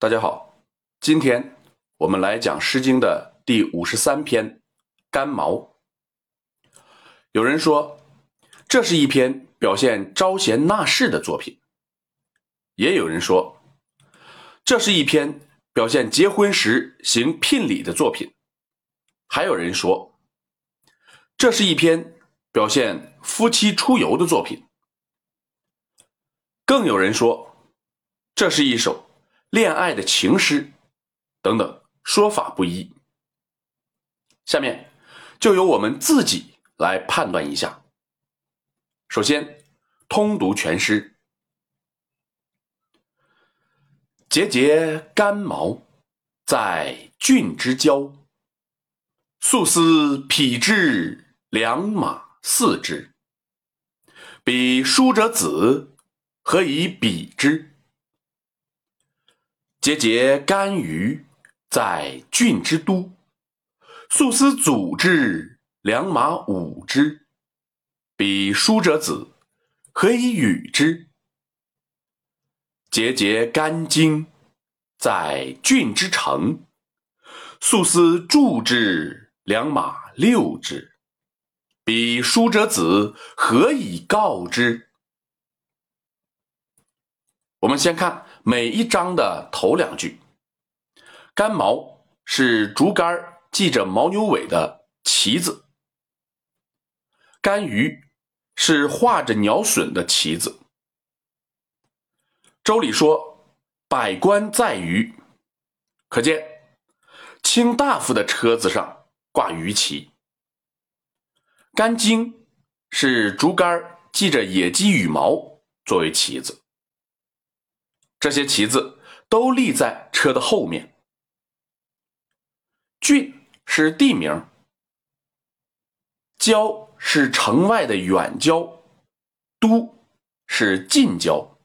大家好，今天我们来讲《诗经》的第五十三篇《干毛》。有人说，这是一篇表现招贤纳士的作品；也有人说，这是一篇表现结婚时行聘礼的作品；还有人说，这是一篇表现夫妻出游的作品；更有人说，这是一首。恋爱的情诗，等等，说法不一。下面就由我们自己来判断一下。首先，通读全诗：节节干毛，在郡之郊。素丝匹之，良马四之。彼叔者子，何以比之？节节干鱼，在郡之都。素丝组之，良马五之。彼叔者子，何以与之？节节干荆，在郡之城。素丝筑之，良马六之。彼叔者子，何以告之？我们先看每一章的头两句。干毛是竹竿系着牦牛尾的旗子，干鱼是画着鸟隼的旗子。周礼说：“百官在鱼”，可见卿大夫的车子上挂鱼旗。干荆是竹竿系着野鸡羽毛作为旗子。这些旗子都立在车的后面。郡是地名，郊是城外的远郊，都是近郊。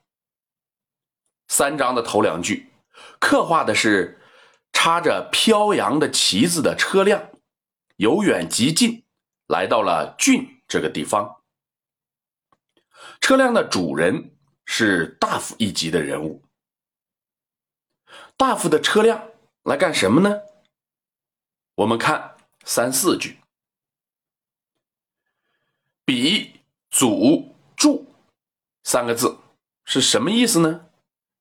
三章的头两句刻画的是插着飘扬的旗子的车辆由远及近来到了郡这个地方。车辆的主人是大夫一级的人物。大夫的车辆来干什么呢？我们看三四句，“比、祖、助”三个字是什么意思呢？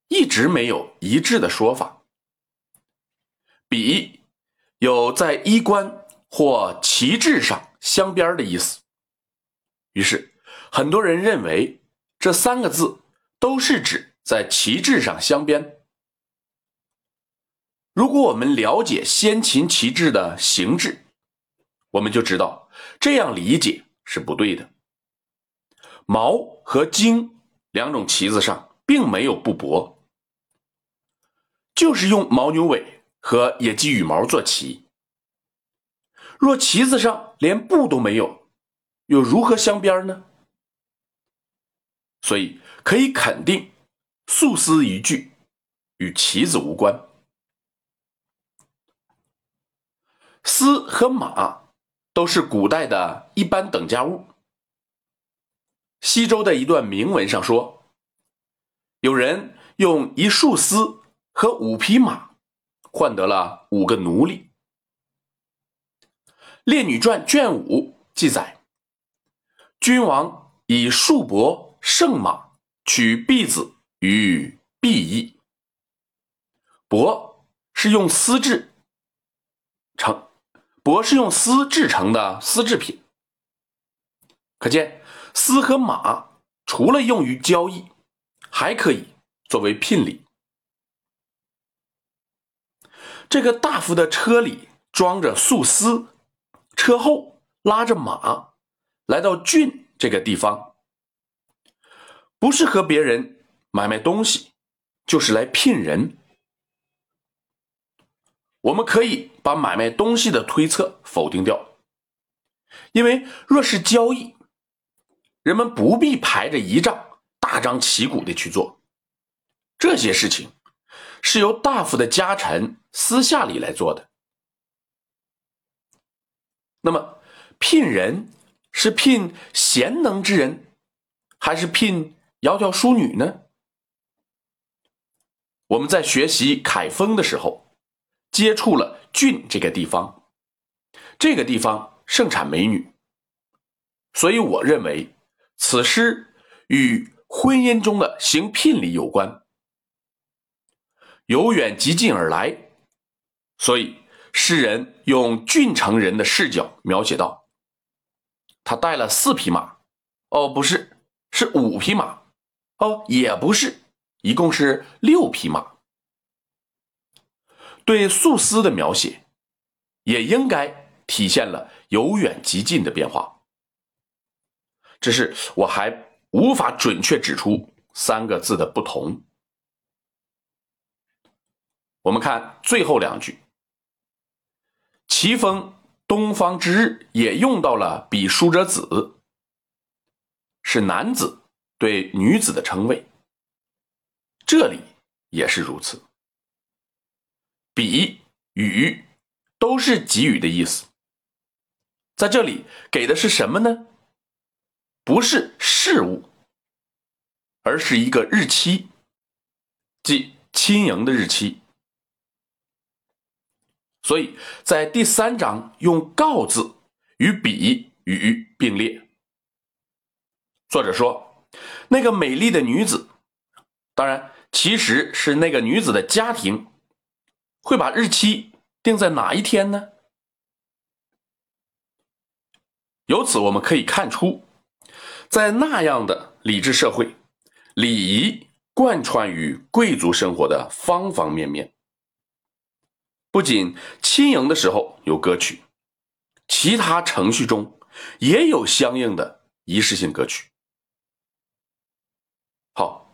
一直没有一致的说法。比有在衣冠或旗帜上镶边的意思，于是很多人认为这三个字都是指在旗帜上镶边。如果我们了解先秦旗帜的形制，我们就知道这样理解是不对的。毛和荆两种旗子上并没有布帛，就是用牦牛尾和野鸡羽毛做旗。若旗子上连布都没有，又如何镶边呢？所以可以肯定，素丝一句与棋子无关。丝和马都是古代的一般等价物。西周的一段铭文上说，有人用一束丝和五匹马换得了五个奴隶。《列女传》卷五记载，君王以束帛胜马，取婢子于毕邑。帛是用丝制成。帛是用丝制成的丝制品，可见丝和马除了用于交易，还可以作为聘礼。这个大夫的车里装着素丝，车后拉着马，来到郡这个地方，不是和别人买卖东西，就是来聘人。我们可以把买卖东西的推测否定掉，因为若是交易，人们不必排着仪仗，大张旗鼓的去做这些事情，是由大夫的家臣私下里来做的。那么，聘人是聘贤能之人，还是聘窈窕淑女呢？我们在学习凯风的时候，接触了郡这个地方，这个地方盛产美女，所以我认为此诗与婚姻中的行聘礼有关。由远及近而来，所以诗人用郡城人的视角描写到：他带了四匹马，哦，不是，是五匹马，哦，也不是，一共是六匹马。对素丝的描写，也应该体现了由远及近的变化。只是我还无法准确指出三个字的不同。我们看最后两句，“奇峰东方之日”也用到了“比书者子”，是男子对女子的称谓。这里也是如此，“比”“与”都是给予的意思。在这里给的是什么呢？不是事物，而是一个日期，即亲迎的日期。所以在第三章用“告”字与“比”与并列。作者说，那个美丽的女子，当然其实是那个女子的家庭，会把日期定在哪一天呢？由此我们可以看出，在那样的礼制社会，礼仪贯穿于贵族生活的方方面面。不仅亲迎的时候有歌曲，其他程序中也有相应的仪式性歌曲。好，